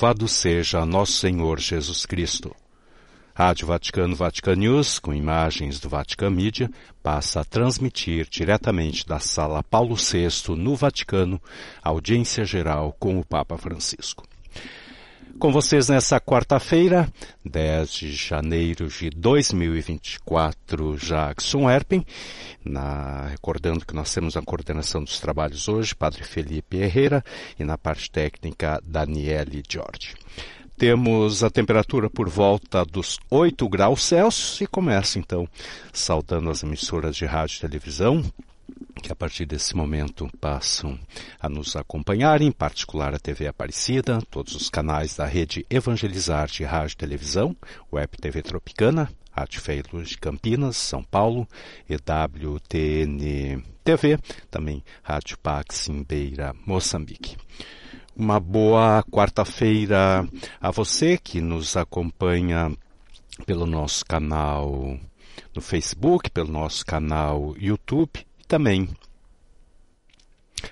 Louvado seja nosso Senhor Jesus Cristo. Rádio Vaticano Vatican News, com imagens do Vatican Media, passa a transmitir diretamente da Sala Paulo VI, no Vaticano, audiência geral com o Papa Francisco. Com vocês nessa quarta-feira, 10 de janeiro de 2024, Jackson Erpen, na, recordando que nós temos a coordenação dos trabalhos hoje, Padre Felipe Herrera, e na parte técnica, Daniele Jorge. Temos a temperatura por volta dos 8 graus Celsius e começa então saudando as emissoras de rádio e televisão que a partir desse momento passam a nos acompanhar, em particular a TV Aparecida, todos os canais da rede Evangelizar de Rádio e Televisão, Web TV Tropicana, Rádio Luz de Campinas, São Paulo, EWTN TV, também Rádio Pax em Beira, Moçambique. Uma boa quarta-feira a você que nos acompanha pelo nosso canal no Facebook, pelo nosso canal YouTube também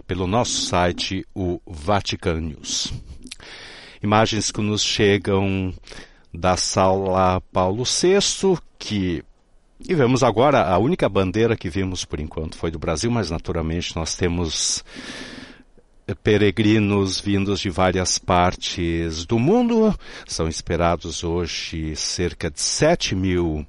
pelo nosso site, o Vatican News. Imagens que nos chegam da sala Paulo VI, que e vemos agora a única bandeira que vimos por enquanto foi do Brasil, mas naturalmente nós temos peregrinos vindos de várias partes do mundo. São esperados hoje cerca de 7 mil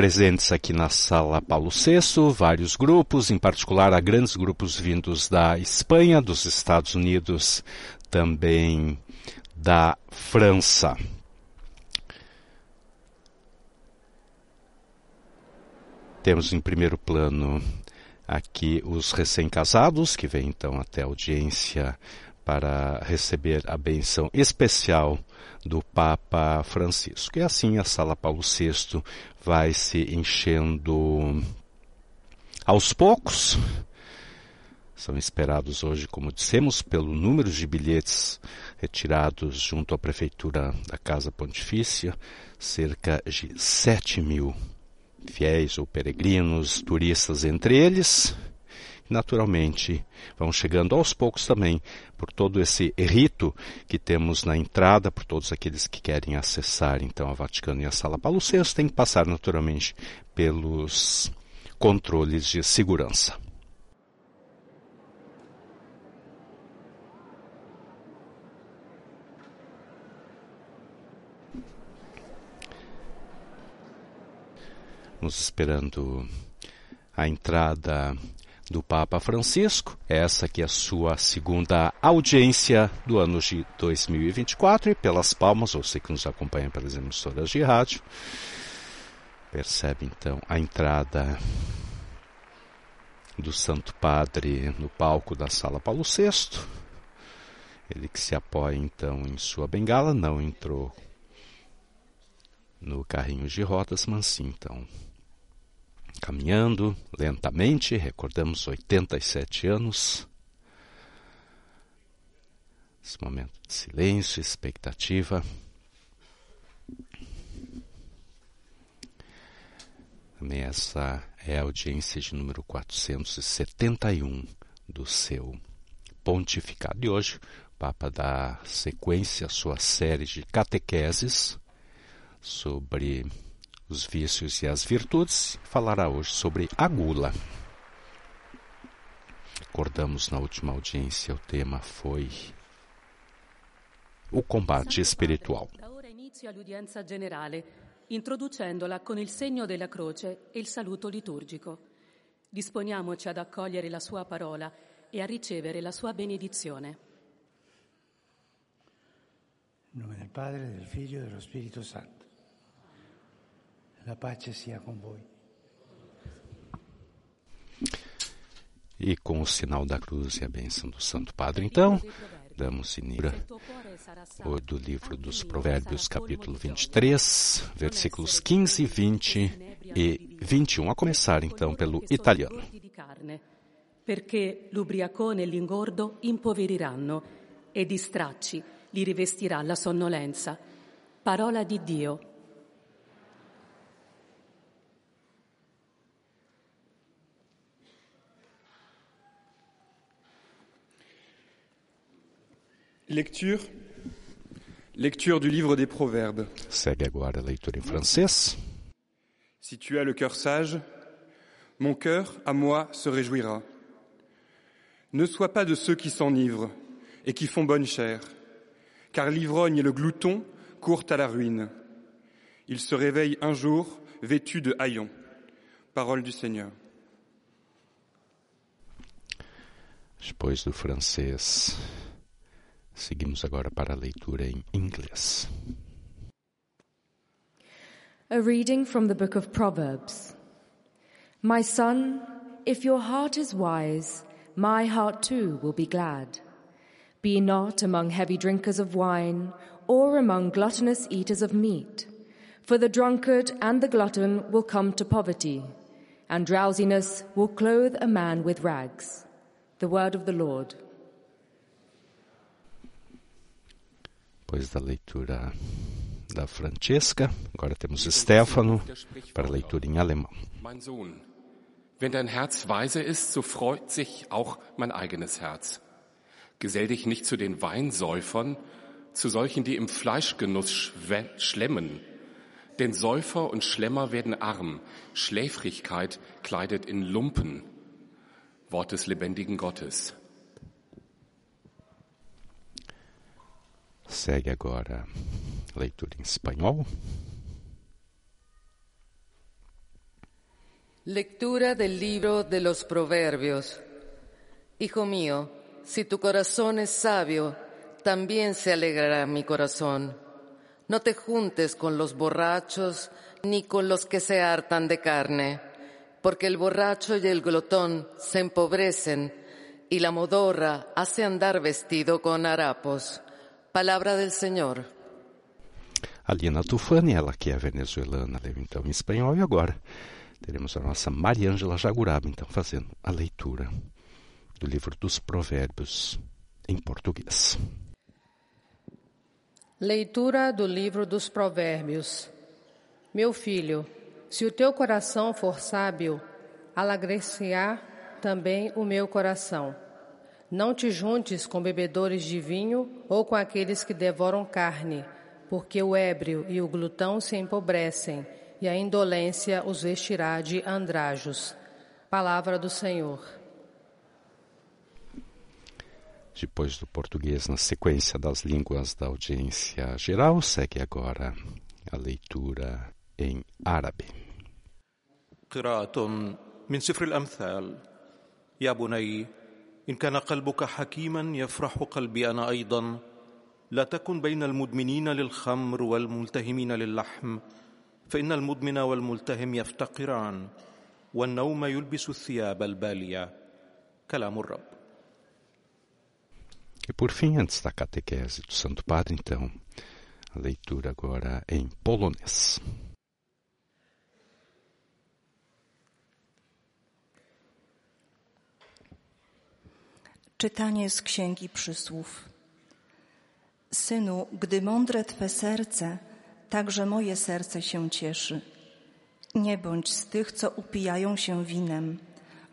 presentes aqui na sala Paulo VI, vários grupos, em particular há grandes grupos vindos da Espanha, dos Estados Unidos, também da França. Temos em primeiro plano aqui os recém-casados, que vêm então até a audiência para receber a benção especial do Papa Francisco. E assim a Sala Paulo VI vai se enchendo aos poucos. São esperados hoje, como dissemos, pelo número de bilhetes retirados junto à Prefeitura da Casa Pontifícia, cerca de 7 mil fiéis ou peregrinos, turistas entre eles, naturalmente vão chegando aos poucos também por todo esse rito que temos na entrada, por todos aqueles que querem acessar então a Vaticano e a Sala Paulo VI, tem que passar naturalmente pelos controles de segurança. Nos esperando a entrada do Papa Francisco. Essa que é a sua segunda audiência do ano de 2024 e pelas palmas, você que nos acompanha pelas emissoras de rádio, percebe então a entrada do Santo Padre no palco da Sala Paulo VI. Ele que se apoia então em sua bengala, não entrou no carrinho de rodas, mas sim então caminhando lentamente, recordamos 87 anos. Esse momento de silêncio, expectativa. Também essa é a audiência de número 471 do seu pontificado. E hoje, o Papa dá sequência à sua série de catequeses sobre os vícios e as virtudes, falará hoje sobre a gula. Recordamos na última audiência, o tema foi o combate espiritual. Ora inizio all'udienza generale, introducendola con il segno della croce e il saluto liturgico. Disponiamoci ad accogliere la sua parola e a ricevere la sua benedizione. In nome del Padre, del Figlio e dello Spirito Santo. La pace sia com voi. E com o sinal da cruz e a bênção do Santo Padre, então, damos início do livro dos Provérbios, capítulo 23, versículos 15, 20 e 21. A começar, então, pelo italiano. Perché l'ubriacone e l'ingordo impoveriranno e di stracci li rivestirà la sonnolenza. Parola di Dio. Lecture. Lecture du livre des Proverbes. Segue agora a leitura em francês. Si tu as le cœur sage, mon cœur à moi se réjouira. Ne sois pas de ceux qui s'enivrent et qui font bonne chère, car l'ivrogne et le glouton courent à la ruine. Ils se réveillent un jour vêtus de haillons. Parole du Seigneur. Depois do francês, seguimos agora para a leitura em inglês. A reading from the book of Proverbs. My son, if your heart is wise, my heart too will be glad. Be not among heavy drinkers of wine, or among gluttonous eaters of meat, for the drunkard and the glutton will come to poverty, and drowsiness will clothe a man with rags. The word of the Lord. Depois da leitura da Francesca, agora temos Stefano para a leitura em alemão. Mein Sohn, wenn dein Herz weise ist, so freut sich auch mein eigenes Herz. Gesell dich nicht zu den Weinsäufern, zu solchen, die im Fleischgenuss schlemmen. Denn Säufer und Schlemmer werden arm, Schläfrigkeit kleidet in Lumpen. Wort des lebendigen Gottes. Segue agora a leitura em espanhol. Lectura del libro de los Proverbios. Hijo mío, si tu corazón es sabio, también se alegrará mi corazón. No te juntes con los borrachos ni con los que se hartan de carne, porque el borracho y el glotón se empobrecen y la modorra hace andar vestido con harapos. Palabra del Señor. A Lina Tufani, ela que é venezuelana, leu então em espanhol. E agora teremos a nossa Mariângela Jaguraba, então, fazendo a leitura do livro dos Provérbios em português. Leitura do livro dos Provérbios. Meu filho, se o teu coração for sábio, alegrar-se-á também o meu coração. Não te juntes com bebedores de vinho ou com aqueles que devoram carne, porque o ébrio e o glutão se empobrecem, e a indolência os vestirá de andrajos. Palavra do Senhor. Depois do português, na sequência das línguas da audiência geral, segue agora a leitura em árabe. قراءة من سفر الأمثال يا بني إن كان قلبك حكيما يفرح قلبي أنا أيضا. لا تكن بين المدمنين للخمر والملتهمين للحم فإن المدمن والملتهم يفتقران والنوم يلبس الثياب البالية. كلام الرب. E por fim, antes da catequese do Santo Padre, então, a leitura agora em polonês. Czytanie z Księgi Przysłów. Synu, gdy mądre Twe serce, także moje serce się cieszy. Nie bądź z tych, co upijają się winem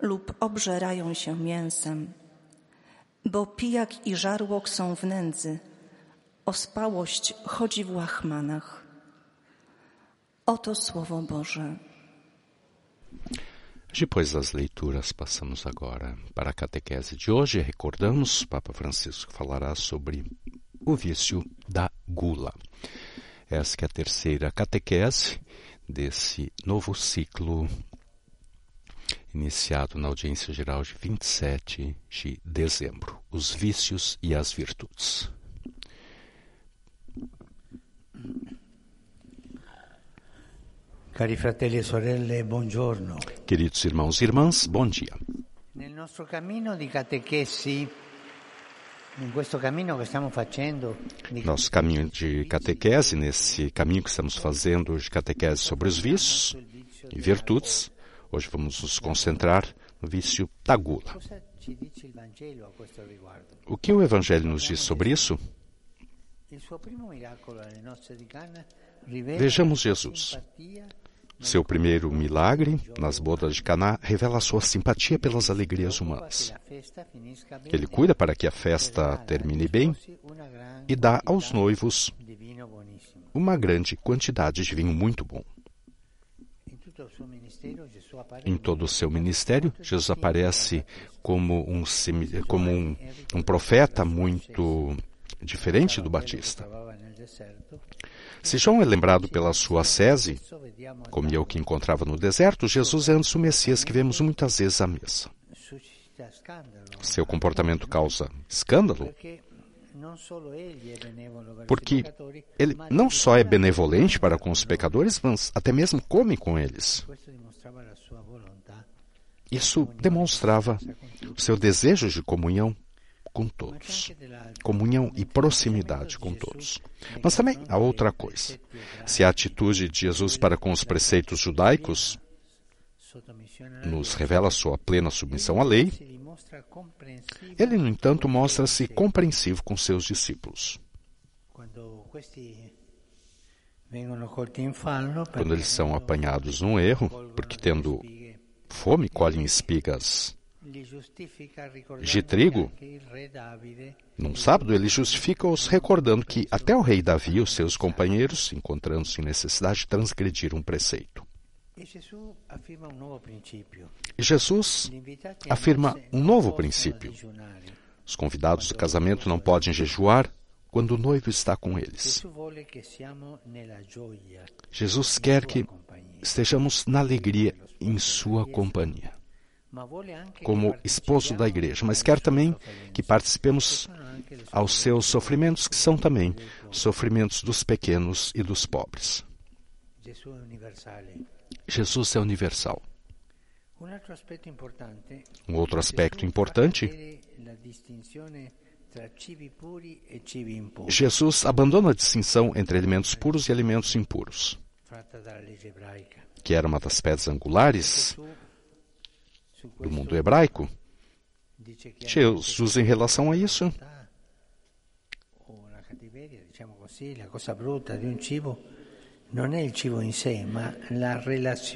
lub obżerają się mięsem, bo pijak i żarłok są w nędzy, ospałość chodzi w łachmanach. Oto Słowo Boże. Depois das leituras, passamos agora para a catequese de hoje. Recordamos, Papa Francisco falará sobre o vício da gula. Essa é a terceira catequese desse novo ciclo iniciado na audiência geral de 27 de dezembro, os vícios e as virtudes. Cari fratelli e sorelle, buongiorno. Queridos irmãos e irmãs, bom dia. Nel nostro cammino di catechesi, in questo cammino che stiamo facendo, di Nosso caminho de catequese, nesse caminho que estamos fazendo de catequese sobre os vícios e virtudes, hoje vamos nos concentrar no vício da gula. O que o Evangelho nos diz sobre isso? Vejamos Jesus. Seu primeiro milagre, nas bodas de Caná, revela sua simpatia pelas alegrias humanas. Ele cuida para que a festa termine bem e dá aos noivos uma grande quantidade de vinho muito bom. Em todo o seu ministério, Jesus aparece como um, como um, um profeta muito diferente do Batista. Se João é lembrado pela sua sese, comia o que encontrava no deserto, Jesus é antes o Messias que vemos muitas vezes à mesa. Seu comportamento causa escândalo porque ele não só é benevolente para com os pecadores, mas até mesmo come com eles. Isso demonstrava o seu desejo de comunhão com todos. Comunhão e proximidade com todos. Mas também há outra coisa. Se a atitude de Jesus para com os preceitos judaicos nos revela sua plena submissão à lei, ele, no entanto, mostra-se compreensivo com seus discípulos. Quando eles são apanhados num erro, porque tendo fome colhem espigas de trigo, num sábado ele justifica-os recordando que até o rei Davi e os seus companheiros, encontrando-se em necessidade, transgrediram um preceito. E Jesus afirma um novo princípio. Os convidados do casamento não podem jejuar quando o noivo está com eles. Jesus quer que estejamos na alegria em sua companhia, como esposo da igreja, mas quer também que participemos aos seus sofrimentos, que são também sofrimentos dos pequenos e dos pobres. Jesus é universal. Um outro aspecto importante. Jesus abandona a distinção entre alimentos puros e alimentos impuros, que era uma das pedras angulares do mundo hebraico. Jesus, em relação a isso,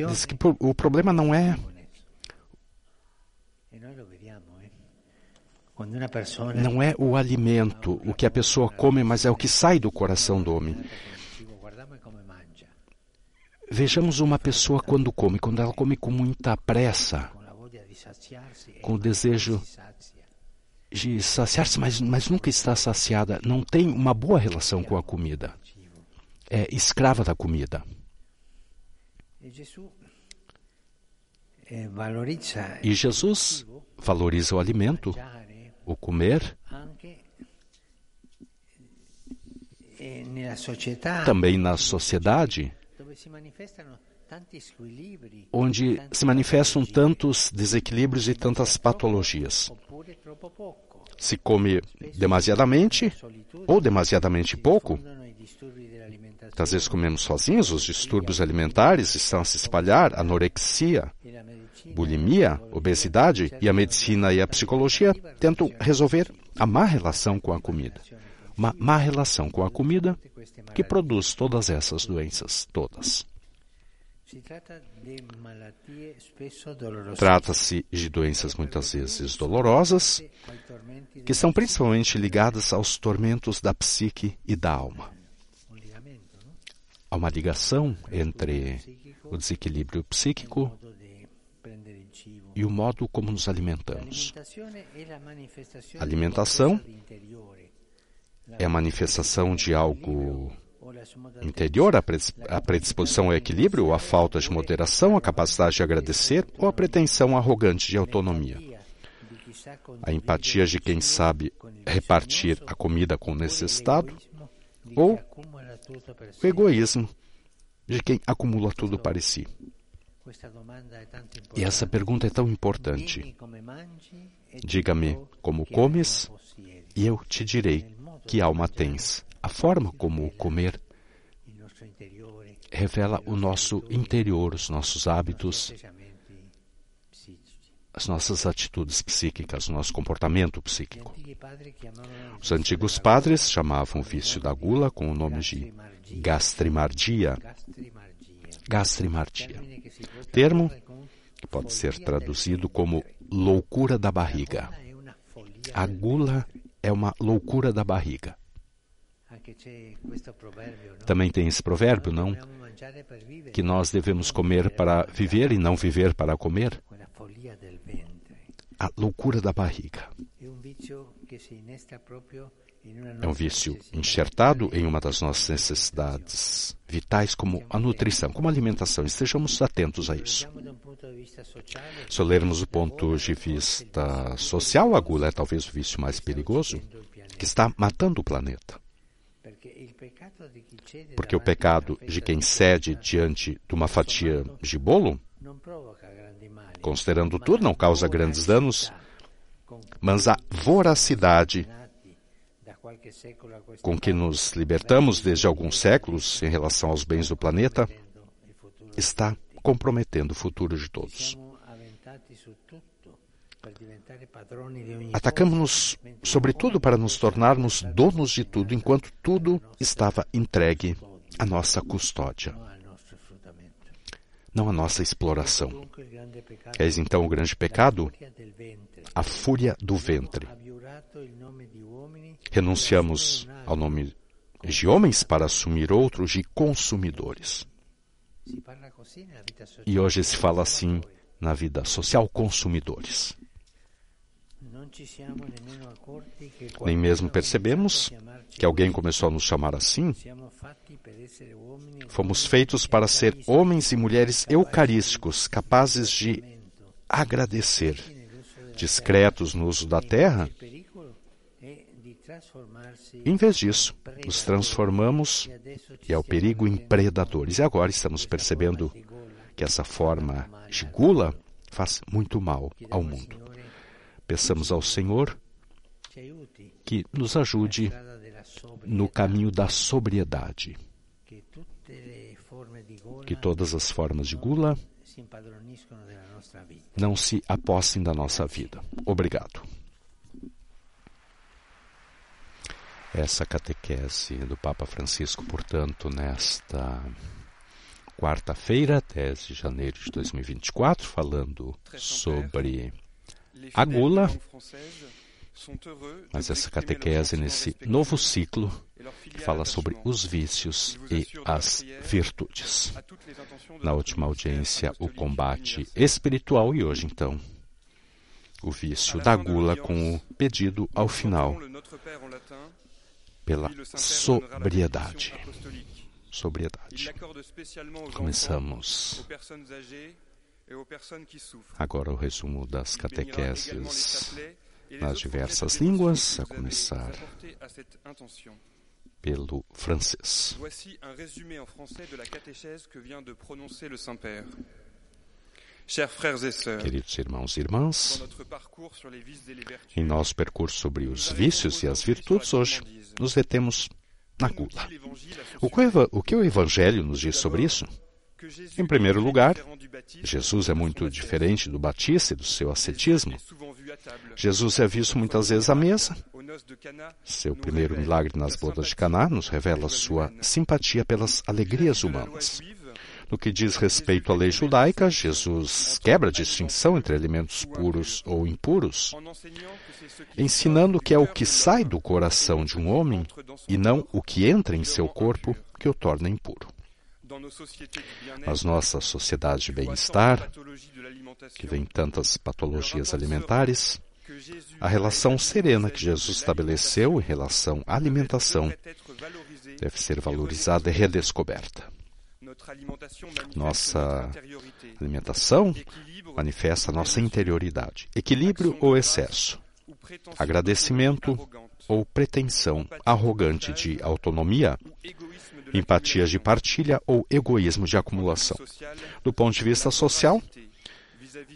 Diz que o problema não é não é o alimento, o que a pessoa come, mas é o que sai do coração do homem. Vejamos uma pessoa quando come, quando ela come com muita pressa, com o desejo de saciar-se, mas, mas nunca está saciada, não tem uma boa relação com a comida. É escrava da comida. E Jesus valoriza o alimento, o comer, também na sociedade, onde se manifestam tantos desequilíbrios e tantas patologias. Se come demasiadamente ou demasiadamente pouco, Muitas vezes comemos sozinhos, os distúrbios alimentares estão a se espalhar, anorexia, bulimia, obesidade, e a medicina e a psicologia tentam resolver a má relação com a comida. Uma má relação com a comida que produz todas essas doenças, todas. Trata-se de doenças muitas vezes dolorosas, que são principalmente ligadas aos tormentos da psique e da alma. Há uma ligação entre o desequilíbrio psíquico e o modo como nos alimentamos. A alimentação é a manifestação de algo interior, a predisposição ao equilíbrio, a falta de moderação, a capacidade de agradecer ou a pretensão arrogante de autonomia. A empatia de quem sabe repartir a comida com o necessitado ou o egoísmo de quem acumula tudo para si. E essa pergunta é tão importante. Diga-me como comes, e eu te direi que alma tens. A forma como comer revela o nosso interior, os nossos hábitos, as nossas atitudes psíquicas, o nosso comportamento psíquico. Os antigos padres chamavam o vício da gula com o nome de gastrimardia. Gastrimardia. Termo que pode ser traduzido como loucura da barriga. A gula é uma loucura da barriga. Também tem esse provérbio, não? Que nós devemos comer para viver e não viver para comer. A loucura da barriga. É um vício enxertado em uma das nossas necessidades vitais, como a nutrição, como a alimentação. Estejamos atentos a isso. Se olharmos o ponto de vista social, a gula é talvez o vício mais perigoso, que está matando o planeta. Porque o pecado de quem cede diante de uma fatia de bolo, considerando tudo, não causa grandes danos, mas a voracidade com que nos libertamos desde alguns séculos em relação aos bens do planeta está comprometendo o futuro de todos. Atacamos-nos, sobretudo, para nos tornarmos donos de tudo, enquanto tudo estava entregue à nossa custódia, não à nossa exploração. Eis então o grande pecado? A fúria do ventre. Renunciamos ao nome de homens para assumir outros de consumidores. E hoje se fala assim na vida social, consumidores. Nem mesmo percebemos que alguém começou a nos chamar assim. Fomos feitos para ser homens e mulheres eucarísticos, capazes de agradecer, discretos no uso da terra. Em vez disso, nos transformamos, e é o perigo, em predadores. E agora estamos percebendo que essa forma de gula faz muito mal ao mundo. Peçamos ao Senhor que nos ajude no caminho da sobriedade. Que todas as formas de gula não se apossem da nossa vida. Obrigado. Essa catequese do Papa Francisco, portanto, nesta quarta-feira, 10 de janeiro de 2024, falando sobre a gula, mas essa catequese nesse novo ciclo que fala sobre os vícios e as virtudes. Na última audiência, o combate espiritual e hoje, então, o vício da gula com o pedido ao final pela sobriedade. Sobriedade. Começamos Agora o resumo das catequeses nas diversas línguas, a começar pelo francês. Voici un résumé en français de la catéchèse que vient de prononcer le Saint-Père. Queridos irmãos e irmãs, em nosso percurso sobre os vícios e as virtudes, hoje nos detemos na gula. O que o Evangelho nos diz sobre isso? Em primeiro lugar, Jesus é muito diferente do Batista e do seu ascetismo. Jesus é visto muitas vezes à mesa. Seu primeiro milagre nas bodas de Caná nos revela sua simpatia pelas alegrias humanas. No que diz respeito à lei judaica, Jesus quebra a distinção entre alimentos puros ou impuros, ensinando que é o que sai do coração de um homem e não o que entra em seu corpo que o torna impuro. As nossas sociedades de bem-estar, que vem tantas patologias alimentares, a relação serena que Jesus estabeleceu em relação à alimentação deve ser valorizada e redescoberta. Nossa alimentação manifesta nossa interioridade, equilíbrio ou excesso, agradecimento ou pretensão arrogante de autonomia empatias de partilha ou egoísmo de acumulação. Do ponto de vista social,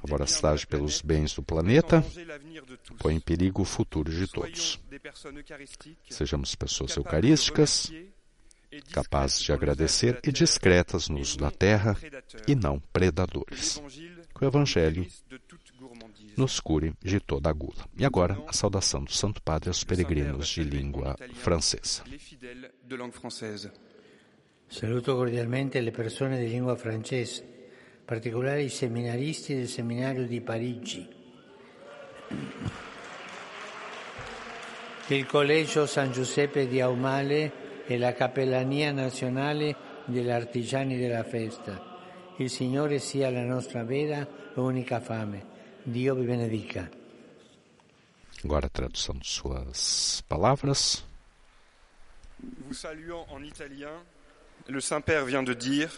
a voracidade pelos bens do planeta põe em perigo o futuro de todos. Sejamos pessoas eucarísticas, capazes de agradecer e discretas no uso da terra e não predadores. Que o Evangelho nos cure de toda a gula. E agora, a saudação do Santo Padre aos peregrinos de língua francesa. Saluto cordialmente le persone di lingua francese, in particolare i seminaristi del seminario di Parigi, il collegio San Giuseppe di Aumale e la Cappellania Nazionale degli Artigiani della Festa. Il Signore sia la nostra vera e unica fame. Dio vi benedica. Agora a tradução de suas palavras. Vous saluant en italien, le Saint-Père vient de dire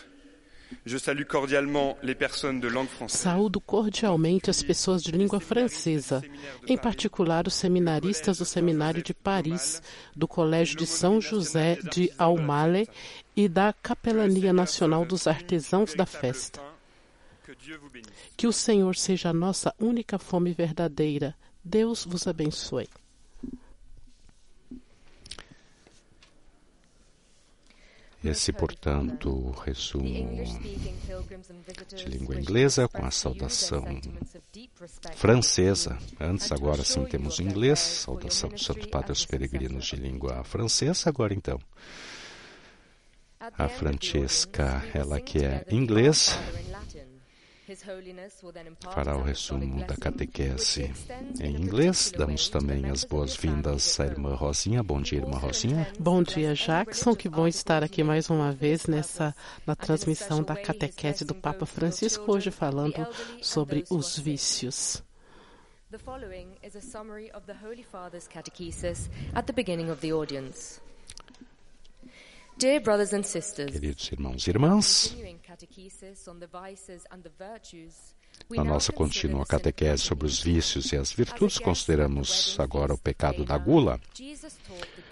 Je salue cordialement les personnes de langue française. Saúdo cordialmente as pessoas de língua francesa, em particular os seminaristas do Seminário de Paris, do Colégio de São José de Aumale e da Capelania Nacional dos Artesãos da Festa. Que o Senhor seja a nossa única fome verdadeira. Deus vos abençoe. Esse, portanto, resumo de língua inglesa com a saudação francesa. Antes, agora sim temos inglês, saudação do Santo Padre aos peregrinos de língua francesa. Agora então, a Francesca, ela que é inglês, fará o resumo da catequese em inglês. Damos também as boas-vindas à irmã Rosinha. Bom dia, irmã Rosinha. Bom dia, Jackson. Que bom estar aqui mais uma vez nessa na transmissão da catequese do Papa Francisco, hoje falando sobre os vícios. The following is a summary of the Holy Father's catechesis at the beginning of the audience. Dear brothers and sisters, Queridos irmãos e irmãs, na nossa contínua catequese sobre os vícios e as virtudes, consideramos agora o pecado da gula.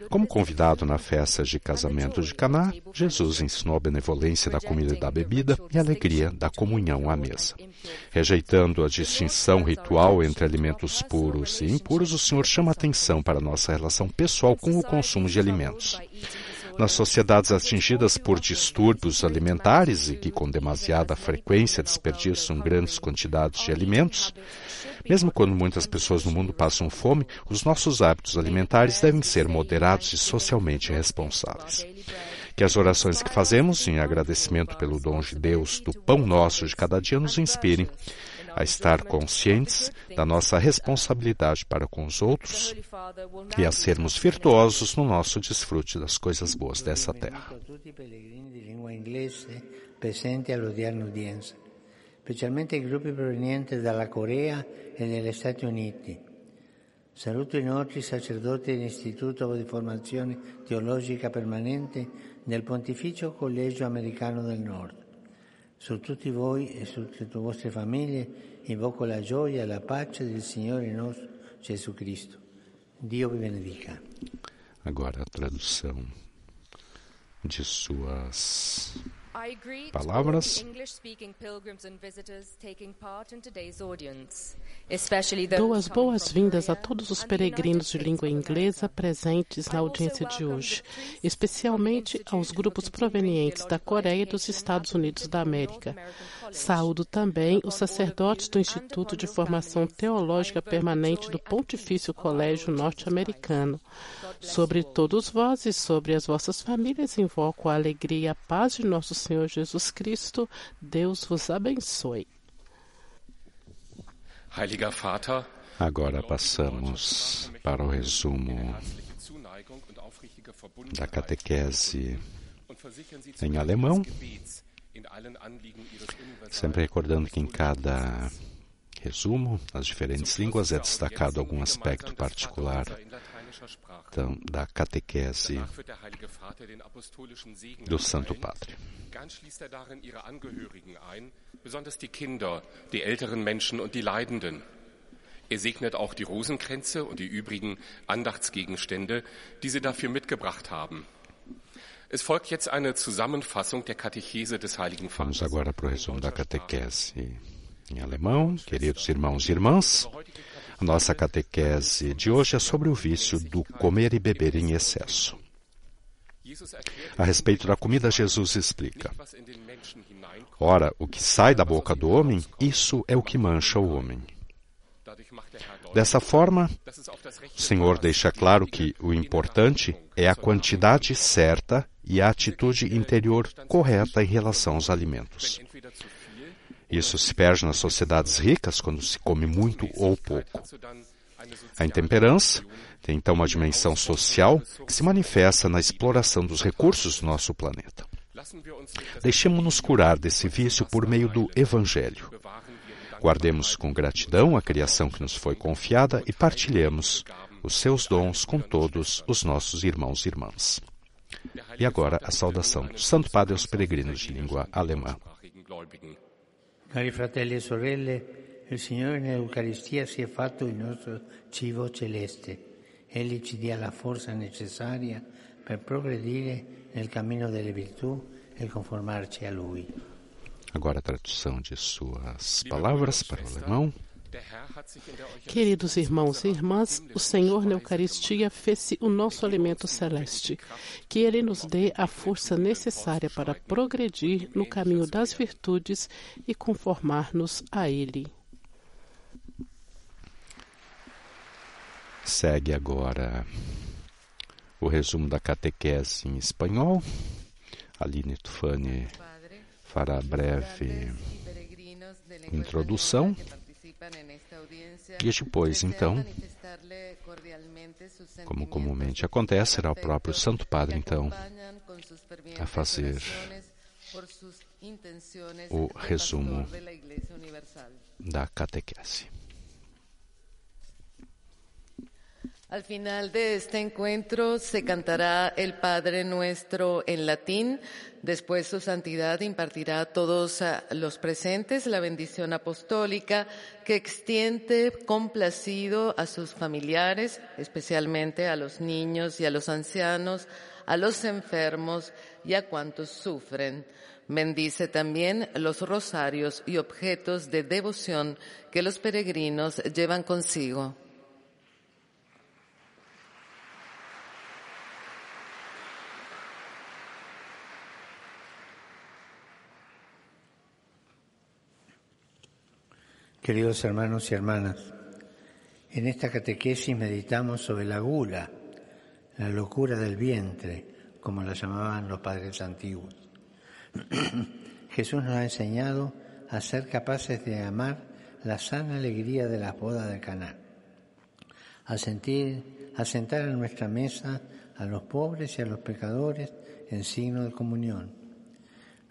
Como convidado na festa de casamento de Caná, Jesus ensinou a benevolência da comida e da bebida e a alegria da comunhão à mesa. Rejeitando a distinção ritual entre alimentos puros e impuros, o Senhor chama atenção para a nossa relação pessoal com o consumo de alimentos. Nas sociedades atingidas por distúrbios alimentares e que com demasiada frequência desperdiçam grandes quantidades de alimentos, mesmo quando muitas pessoas no mundo passam fome, os nossos hábitos alimentares devem ser moderados e socialmente responsáveis. Que as orações que fazemos em agradecimento pelo dom de Deus do pão nosso de cada dia nos inspirem a estar conscientes da nossa responsabilidade para com os outros e a sermos virtuosos no nosso desfrute das coisas boas dessa terra. specialmente i gruppi provenienti dalla Corea e dagli Stati Uniti. Saluto inoltre i sacerdoti dell'Istituto di Formazione Teologica Permanente del Pontificio Collegio Americano del Nord. Su tutti voi e su tutte le vostre famiglie invoco la gioia e la pace del Signore nostro Gesù Cristo. Dio vi benedica. Agora a tradução de suas palavras. Dou as boas-vindas a todos os peregrinos de língua inglesa presentes na audiência de hoje, especialmente aos grupos provenientes da Coreia e dos Estados Unidos da América. Saúdo também os sacerdotes do Instituto de Formação Teológica Permanente do Pontifício Colégio Norte-Americano. Sobre todos vós e sobre as vossas famílias, invoco a alegria e a paz de nosso Senhor Jesus Cristo. Deus vos abençoe. Heiliger Vater, Agora passamos para o resumo da catequese em alemão, sempre recordando que em cada resumo, nas diferentes línguas, é destacado algum aspecto particular então, da catequese do Santo Padre. Ganz schließt er darin ihre Angehörigen ein, besonders die Kinder, die älteren Menschen und die Leidenden. Er segnet auch die Rosenkränze und die übrigen Andachtsgegenstände, die sie dafür mitgebracht haben. Es folgt jetzt eine Zusammenfassung der Katechese des Heiligen Vamos agora para o resumo da catequese em alemão. Queridos irmãos e irmãs, a nossa catequese de hoje é sobre o vício do comer e beber em excesso. A respeito da comida, Jesus explica: Ora, o que sai da boca do homem, isso é o que mancha o homem. Dessa forma, o Senhor deixa claro que o importante é a quantidade certa e a atitude interior correta em relação aos alimentos. Isso se perde nas sociedades ricas quando se come muito ou pouco. A intemperança tem então uma dimensão social que se manifesta na exploração dos recursos do nosso planeta. Deixemos-nos curar desse vício por meio do Evangelho. Guardemos com gratidão a criação que nos foi confiada e partilhemos os seus dons com todos os nossos irmãos e irmãs. E agora a saudação do Santo Padre aos peregrinos de língua alemã. Cari fratelli e sorelle, il Signore nell'Eucaristia si è fatto il nostro cibo celeste. Egli ci dia la forza necessaria per progredire nel cammino delle virtù e conformarci a Lui. Agora a tradução de suas palavras para o alemão. Queridos irmãos e irmãs, o Senhor na Eucaristia fez-se o nosso alimento celeste. Que Ele nos dê a força necessária para progredir no caminho das virtudes e conformar-nos a Ele. Segue agora o resumo da catequese em espanhol. Aline Tufani fará breve introdução. E depois, então, como comumente acontece, será o próprio Santo Padre, então, a fazer o resumo da catequese. Al final de este encuentro se cantará el Padre Nuestro en latín. Después su santidad impartirá a todos los presentes la bendición apostólica que extiende complacido a sus familiares, especialmente a los niños y a los ancianos, a los enfermos y a cuantos sufren. Bendice también los rosarios y objetos de devoción que los peregrinos llevan consigo. Queridos hermanos y hermanas, en esta catequesis meditamos sobre la gula, la locura del vientre, como la llamaban los padres antiguos. Jesús nos ha enseñado a ser capaces de amar la sana alegría de las bodas de Caná, a a sentar en nuestra mesa a los pobres y a los pecadores en signo de comunión,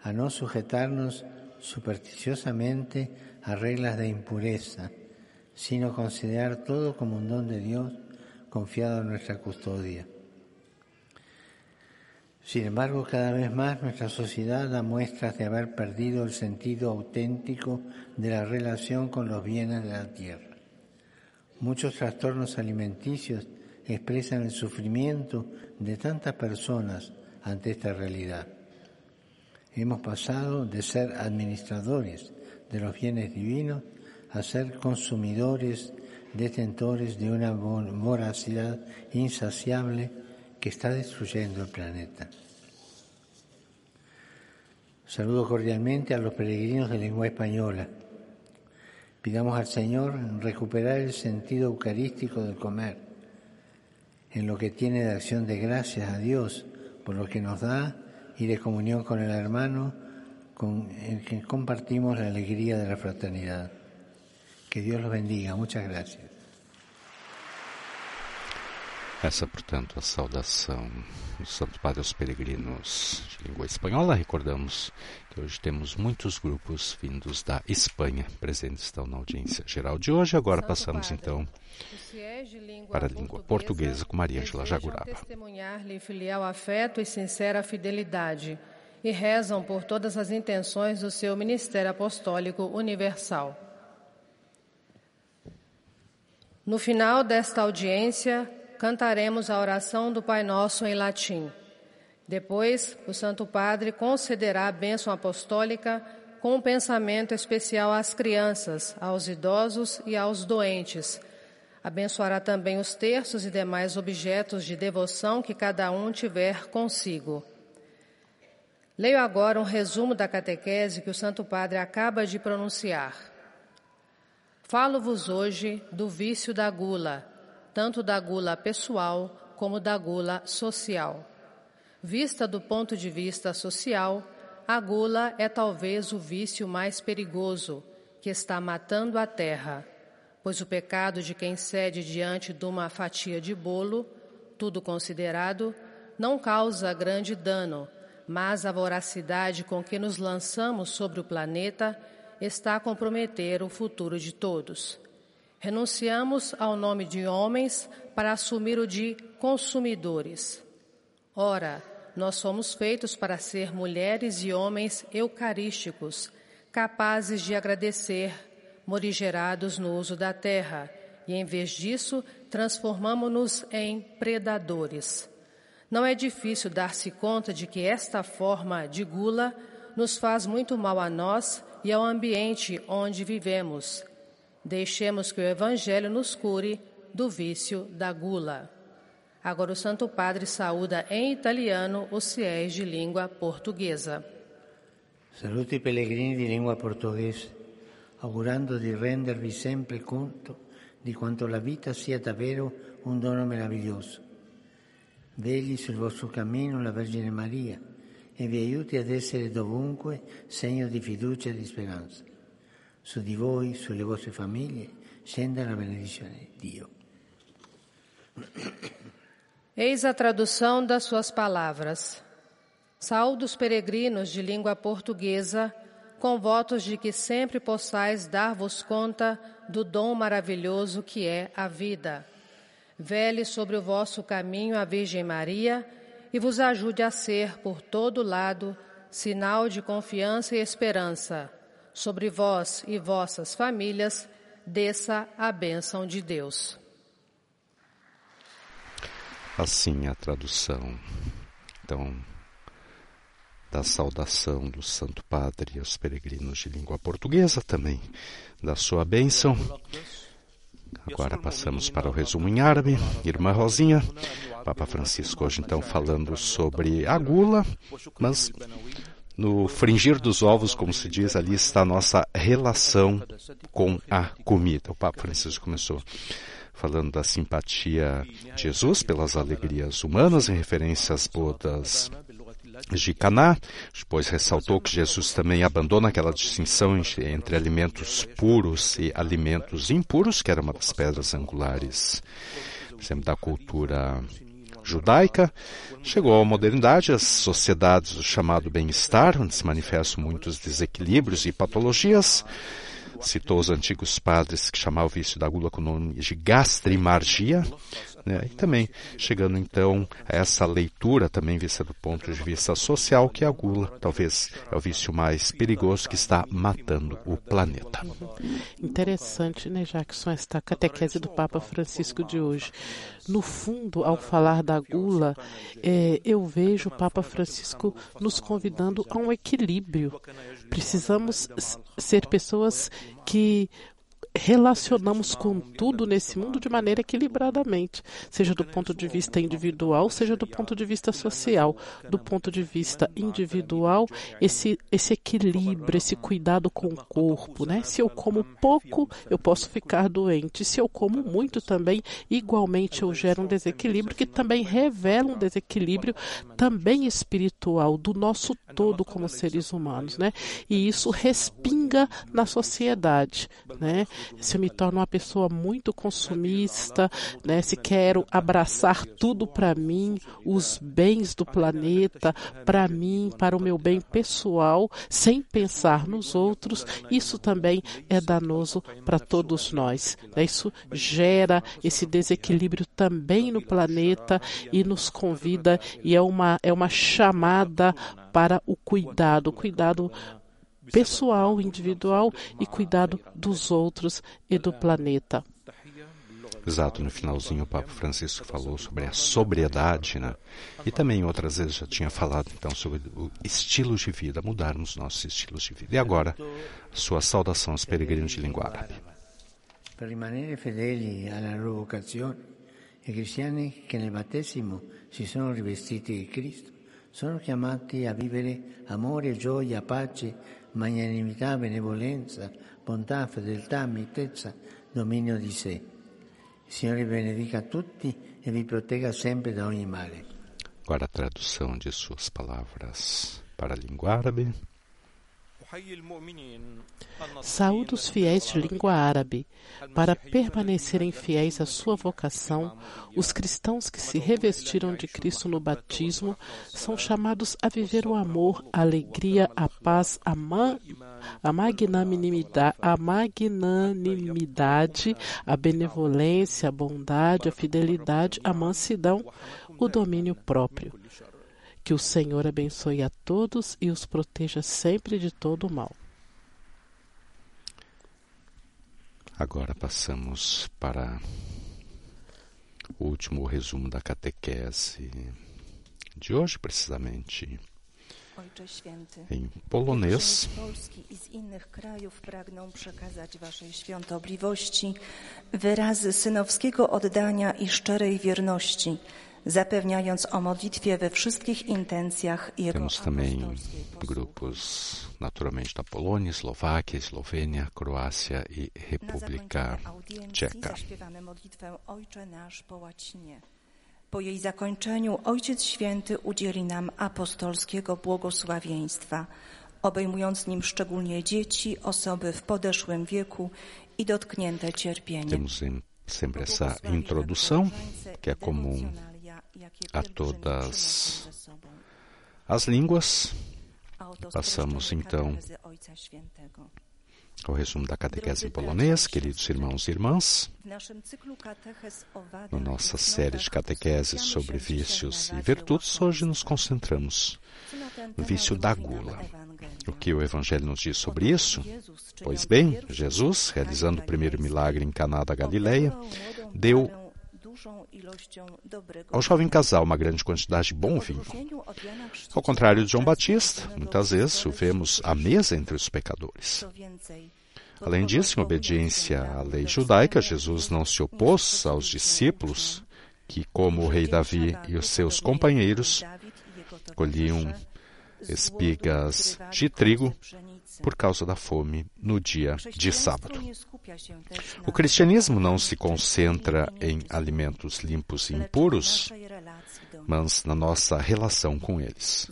a no sujetarnos supersticiosamente a reglas de impureza, sino considerar todo como un don de Dios confiado en nuestra custodia. Sin embargo, cada vez más nuestra sociedad da muestras de haber perdido el sentido auténtico de la relación con los bienes de la tierra. Muchos trastornos alimenticios expresan el sufrimiento de tantas personas ante esta realidad. Hemos pasado de ser administradores de los bienes divinos a ser consumidores, detentores de una voracidad insaciable que está destruyendo el planeta. Saludo cordialmente a los peregrinos de lengua española. Pidamos al Señor recuperar el sentido eucarístico del comer, en lo que tiene de acción de gracias a Dios por lo que nos da y de comunión con el hermano con el que compartimos la alegría de la fraternidad. Que Dios los bendiga. Muchas gracias. Essa, portanto, a saudação do Santo Padre aos peregrinos de língua espanhola. Recordamos que hoje temos muitos grupos vindos da Espanha presentes estão na audiência geral de hoje. Agora passamos então para a língua portuguesa com Maria Angela Jaguraba. testemunhar-lhe filial afeto e sincera fidelidade e rezam por todas as intenções do seu ministério apostólico universal. No final desta audiência, cantaremos a oração do Pai Nosso em latim. Depois, o Santo Padre concederá a bênção apostólica com um pensamento especial às crianças, aos idosos e aos doentes. Abençoará também os terços e demais objetos de devoção que cada um tiver consigo. Leio agora um resumo da catequese que o Santo Padre acaba de pronunciar. Falo-vos hoje do vício da gula, tanto da gula pessoal como da gula social. Vista do ponto de vista social, a gula é talvez o vício mais perigoso, que está matando a terra. pois o pecado de quem cede diante de uma fatia de bolo, tudo considerado, não causa grande dano, mas a voracidade com que nos lançamos sobre o planeta está a comprometer o futuro de todos. Renunciamos ao nome de homens para assumir o de consumidores. Ora, nós somos feitos para ser mulheres e homens eucarísticos, capazes de agradecer, morigerados no uso da terra, e em vez disso, transformamos-nos em predadores. Não é difícil dar-se conta de que esta forma de gula nos faz muito mal a nós e ao ambiente onde vivemos. Deixemos que o Evangelho nos cure do vício da gula. Agora o Santo Padre saúda em italiano os fiéis de língua portuguesa. Saluti i pellegrini di lingua portoghese, augurando di rendervi sempre conto di quanto la vita sia davvero un dono meraviglioso. Vegli sul vostro cammino la Vergine Maria e vi aiuti ad essere dovunque segno di fiducia e di speranza. Su di voi, sulle vostre famiglie, scenda la benedizione di Dio. Eis a tradução das suas palavras. Saúdo os peregrinos de língua portuguesa, com votos de que sempre possais dar-vos conta do dom maravilhoso que é a vida. Vele sobre o vosso caminho a Virgem Maria e vos ajude a ser, por todo lado, sinal de confiança e esperança. Sobre vós e vossas famílias, desça a bênção de Deus. Assim a tradução, então, da saudação do Santo Padre aos peregrinos de língua portuguesa, também da sua bênção. Agora passamos para o resumo em árabe. Irmã Rosinha, Papa Francisco hoje então falando sobre a gula, mas no fringir dos ovos, como se diz, ali está a nossa relação com a comida. O Papa Francisco começou falando da simpatia de Jesus pelas alegrias humanas, em referência às bodas de Caná, depois ressaltou que Jesus também abandona aquela distinção entre alimentos puros e alimentos impuros, que era uma das pedras angulares, exemplo, da cultura judaica. Chegou à modernidade, as sociedades do chamado bem-estar, onde se manifestam muitos desequilíbrios e patologias. Citou os antigos padres que chamavam o vício da gula com o nome de gastrimargia, né? E também chegando então a essa leitura também vista do ponto de vista social, que a gula talvez é o vício mais perigoso que está matando o planeta. Interessante, né, Jackson, esta catequese do Papa Francisco de hoje. No fundo, ao falar da gula, é, eu vejo o Papa Francisco nos convidando a um equilíbrio. Precisamos ser pessoas que relacionamos com tudo nesse mundo de maneira equilibradamente, seja do ponto de vista individual, seja do ponto de vista social. Do ponto de vista individual, esse, esse equilíbrio, esse cuidado com o corpo, né? Se eu como pouco, eu posso ficar doente. Se eu como muito também, igualmente eu gero um desequilíbrio que também revela um desequilíbrio também espiritual do nosso todo como seres humanos, né? E isso respinga na sociedade, né? Se eu me torno uma pessoa muito consumista, né, se quero abraçar tudo para mim, os bens do planeta, para mim, para o meu bem pessoal, sem pensar nos outros, isso também é danoso para todos nós. Né? Isso gera esse desequilíbrio também no planeta e nos convida, e é uma, é uma chamada para o cuidado, cuidado pessoal, individual e cuidado dos outros e do planeta. Exato, no finalzinho o Papa Francisco falou sobre a sobriedade, né? E também outras vezes já tinha falado então sobre o estilo de vida, mudarmos nossos estilos de vida. E agora, sua saudação aos peregrinos de língua árabe. Per rimanere fedeli alla loro vocazione, i cristiani che nel battesimo si sono rivestiti di Cristo sono chiamati a vivere amore, gioia, pace, magnanimità, benevolenza, bontà, fedeltà, mitezza, dominio di sé. Il Signore benedica tutti e vi protegga sempre da ogni male. Agora a tradução de suas palavras para a língua árabe. Saúde os fiéis de língua árabe. Para permanecerem fiéis à sua vocação, os cristãos que se revestiram de Cristo no batismo são chamados a viver o amor, a alegria, a paz, a, ma a magnanimidade, a magnanimidade, a benevolência, a bondade, a fidelidade, a mansidão, o domínio próprio. Que o Senhor abençoe a todos e os proteja sempre de todo o mal. Agora passamos para o último resumo da catequese de hoje, precisamente em polonês. Polski i z innych krajów pragną przekazać Waszej świątobliwości wyrazy synowskiego oddania i szczerej wierności zapewniając o modlitwie we wszystkich intencjach Jego Temos também grupos, naturalmente, da Polônia, Eslováquia, Eslovênia, Croácia e República Tcheca. zaśpiewamy modlitwę Ojcze Nasz po łacinie. Po jej zakończeniu Ojciec Święty udzieli nam apostolskiego błogosławieństwa, obejmując nim szczególnie dzieci, osoby w podeszłym wieku i dotknięte cierpieniem. Temos sempre essa introdução, que é comum a todas as línguas. Passamos então ao resumo da catequese em polonês, queridos irmãos e irmãs. Na nossa série de catequeses sobre vícios e virtudes, hoje nos concentramos no vício da gula. O que o Evangelho nos diz sobre isso? Pois bem, Jesus, realizando o primeiro milagre em Caná da Galileia, deu ao jovem casal uma grande quantidade de bom vinho. Ao contrário de João Batista, muitas vezes o vemos à mesa entre os pecadores. Além disso, em obediência à lei judaica, Jesus não se opôs aos discípulos que, como o rei Davi e os seus companheiros, colhiam espigas de trigo por causa da fome no dia de sábado. O cristianismo não se concentra em alimentos limpos e impuros, mas na nossa relação com eles.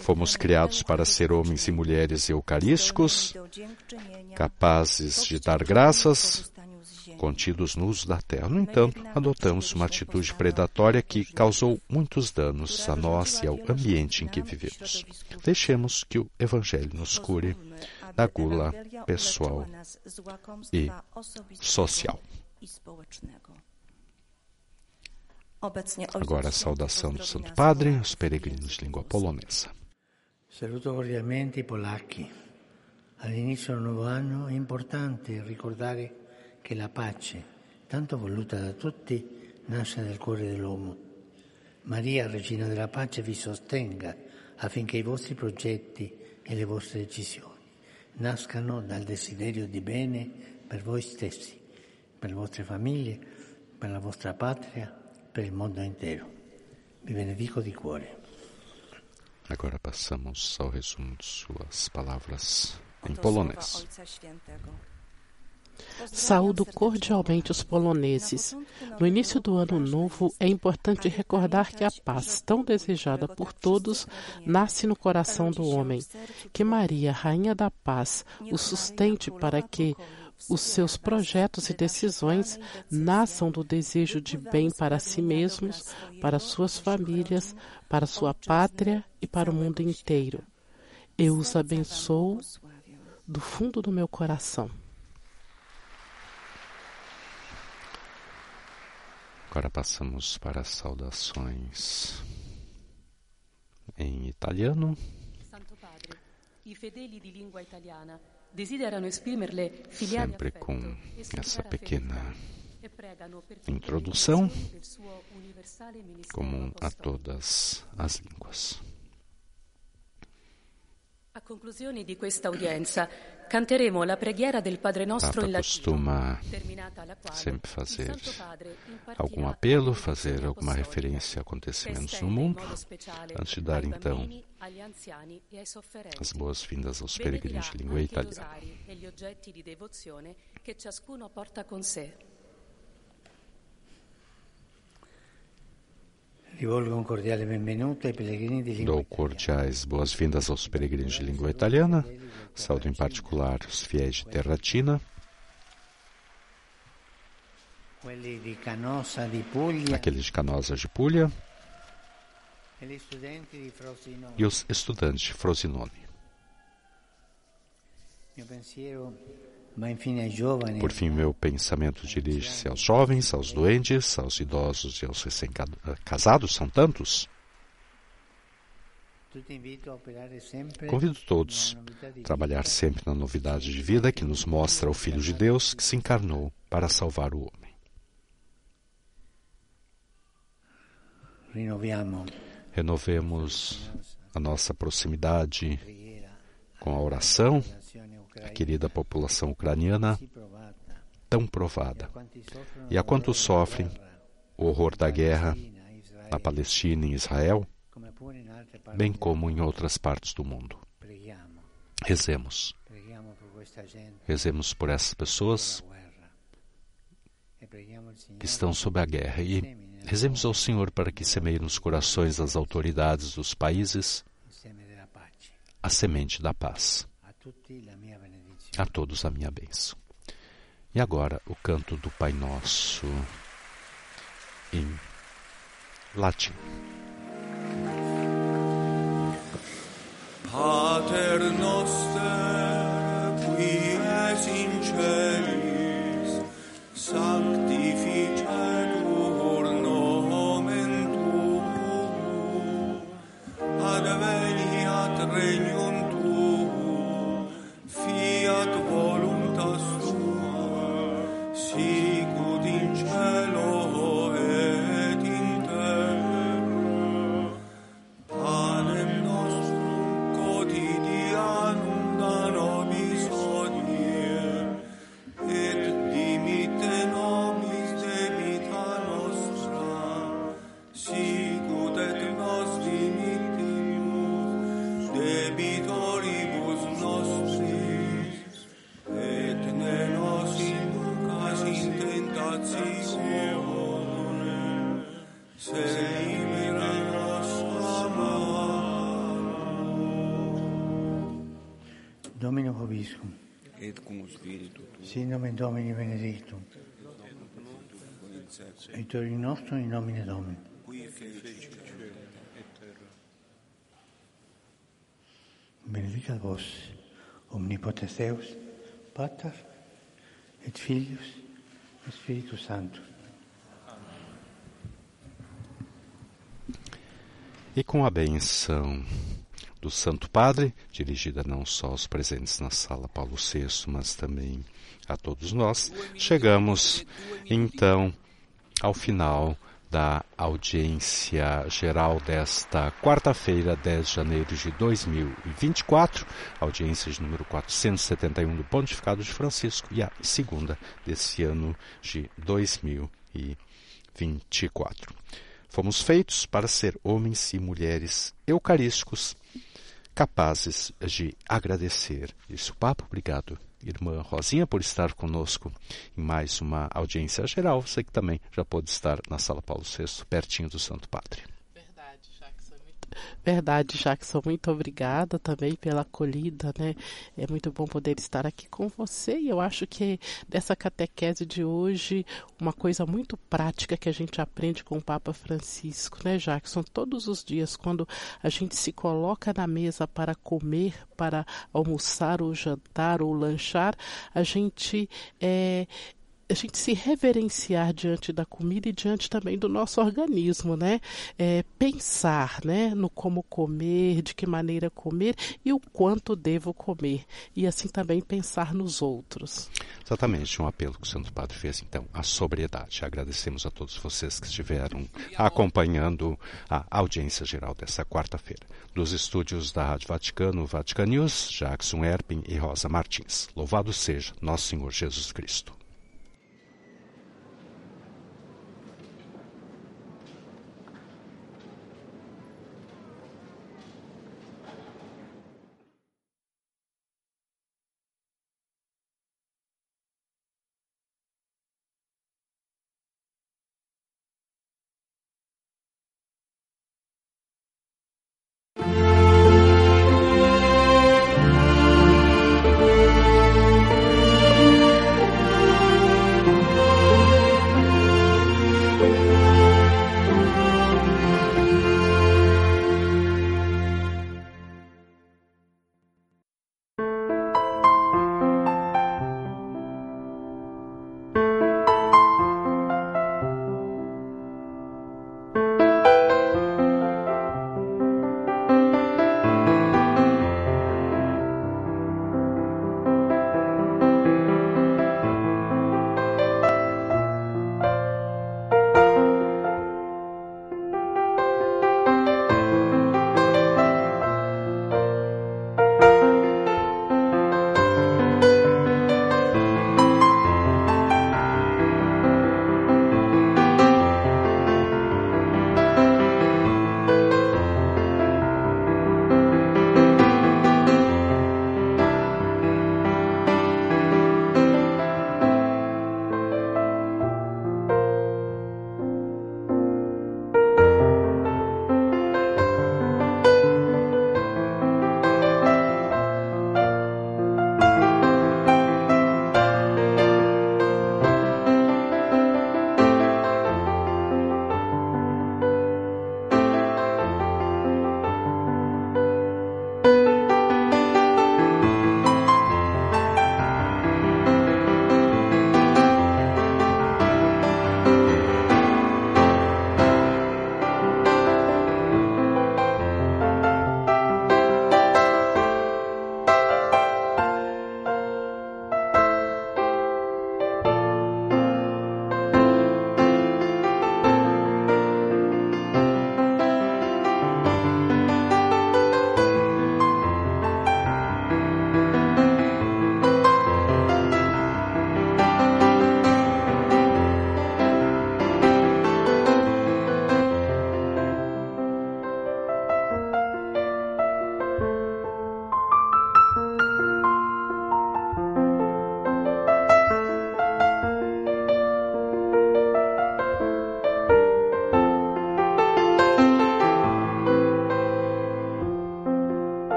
Fomos criados para ser homens e mulheres eucarísticos, capazes de dar graças, contidos no uso da terra. No entanto, adotamos uma atitude predatória que causou muitos danos a nós e ao ambiente em que vivemos. Deixemos que o Evangelho nos cure da gula pessoal e social. Agora a saudação do Santo Padre, os peregrinos de língua polonesa. Saluto cordialmente i polacchi. All'inizio del nuovo anno è importante ricordare che la pace, tanto voluta da tutti, nasce nel cuore dell'uomo. Maria, Regina della Pace, vi sostenga affinché i vostri progetti e le vostre decisioni nascano dal desiderio di bene per voi stessi, per le vostre famiglie, per la vostra patria, per il mondo intero. Vi benedico di cuore. Agora passamos ao resumo de suas palavras em polonês. Saúdo cordialmente os poloneses. No início do ano novo, é importante recordar que a paz, tão desejada por todos, nasce no coração do homem. Que Maria, Rainha da Paz, o sustente para que os seus projetos e decisões nasçam do desejo de bem para si mesmos, para suas famílias, para sua pátria e para o mundo inteiro. Eu os abençoo do fundo do meu coração. Agora passamos para as saudações em italiano. Santo Padre, i fedeli di lingua italiana desiderano esprimerle filiali Sempre com essa pequena introdução comum a todas as línguas. A conclusione di questa udienza. Canteremo la preghiera del Padre Nostro Papa in costuma sempre fazer algum apelo, fazer alguma referência a acontecimentos no mundo, antes de dar então as boas-vindas aos peregrinos de língua italiana. rosari e gli oggetti di devozione che ciascuno porta con sé. Dou cordiais boas-vindas aos peregrinos de língua italiana. Saúdo em particular os fiéis de Terratina. Aqueles de Canosa de Puglia. E os estudantes de Frosinone. Por fim, meu pensamento dirige-se aos jovens, aos doentes, aos idosos e aos recém-casados, são tantos. Convido todos a trabalhar sempre na novidade de vida que nos mostra o Filho de Deus que se encarnou para salvar o homem. Renovemos a nossa proximidade com a oração a querida população ucraniana tão provada. E a quantos sofrem o horror da guerra na Palestina e em Israel, bem como em outras partes do mundo. Rezemos. Rezemos por essas pessoas que estão sob a guerra. E rezemos ao Senhor para que semeie nos corações das autoridades dos países a semente da paz. A todos a minha bênção. E agora o canto do Pai Nosso em latim. Pater noster, qui es in celis, sanctificetur Sin nomen Domini benedictum. Aiutorium nostrum in nomine Domini. Benedicat vos, omnipotens Deus, Pater, et Filius, et Spiritus Sanctus. E com a benção do Santo Padre, dirigida não só aos presentes na sala Paulo VI, mas também a todos nós, chegamos então ao final da audiência geral desta quarta-feira, 10 de janeiro de 2024, audiência de número 471 do Pontificado de Francisco e a segunda desse ano de 2024. Fomos feitos para ser homens e mulheres eucarísticos capazes de agradecer. Isso, Papa, obrigado. Irmã Rosinha, por estar conosco em mais uma audiência geral. Você que também já pode estar na Sala Paulo VI, pertinho do Santo Padre. Verdade, Jackson, muito obrigada também pela acolhida, né? É muito bom poder estar aqui com você e eu acho que dessa catequese de hoje, uma coisa muito prática que a gente aprende com o Papa Francisco, né, Jackson? Todos os dias, quando a gente se coloca na mesa para comer, para almoçar ou jantar ou lanchar, a gente é, a gente se reverenciar diante da comida e diante também do nosso organismo, né? É, pensar, né, no como comer, de que maneira comer e o quanto devo comer e assim também pensar nos outros. Exatamente, um apelo que o Santo Padre fez, então, a sobriedade. Agradecemos a todos vocês que estiveram acompanhando a audiência geral dessa quarta-feira. Dos estúdios da Rádio Vaticano, Vatican News, Jackson Erpin e Rosa Martins. Louvado seja Nosso Senhor Jesus Cristo.